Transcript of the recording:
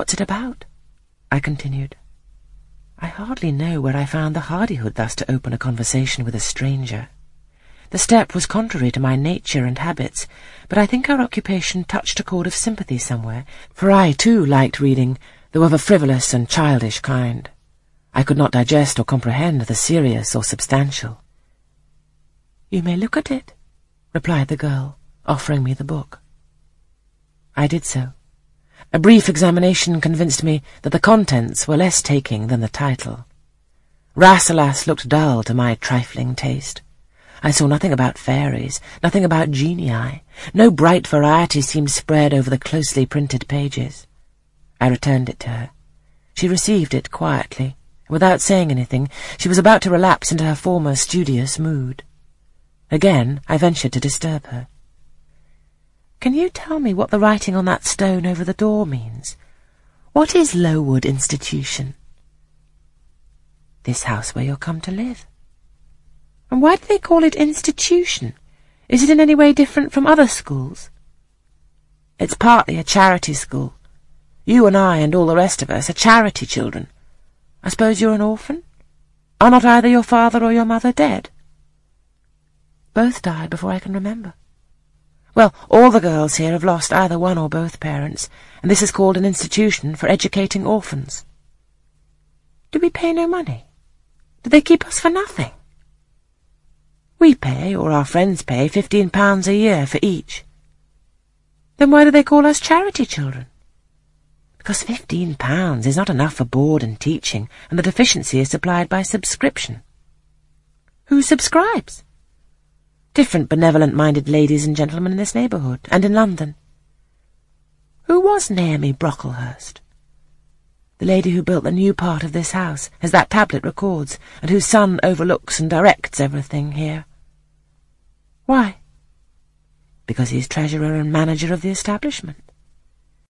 What's it about? I continued. I hardly know where I found the hardihood thus to open a conversation with a stranger. The step was contrary to my nature and habits, but I think our occupation touched a chord of sympathy somewhere, for I, too, liked reading, though of a frivolous and childish kind. I could not digest or comprehend the serious or substantial. You may look at it, replied the girl, offering me the book. I did so. A brief examination convinced me that the contents were less taking than the title. Rasselas looked dull to my trifling taste. I saw nothing about fairies, nothing about genii. No bright variety seemed spread over the closely printed pages. I returned it to her. She received it quietly. Without saying anything, she was about to relapse into her former studious mood. Again, I ventured to disturb her. Can you tell me what the writing on that stone over the door means? What is Lowood Institution? This house where you'll come to live. And why do they call it institution? Is it in any way different from other schools? It's partly a charity school. You and I and all the rest of us are charity children. I suppose you're an orphan? Are not either your father or your mother dead? Both died before I can remember. Well, all the girls here have lost either one or both parents, and this is called an institution for educating orphans. Do we pay no money? Do they keep us for nothing? We pay, or our friends pay, fifteen pounds a year for each. Then why do they call us charity children? Because fifteen pounds is not enough for board and teaching, and the deficiency is supplied by subscription. Who subscribes? Different benevolent-minded ladies and gentlemen in this neighbourhood, and in London. Who was Naomi Brocklehurst? The lady who built the new part of this house, as that tablet records, and whose son overlooks and directs everything here. Why? Because he is treasurer and manager of the establishment.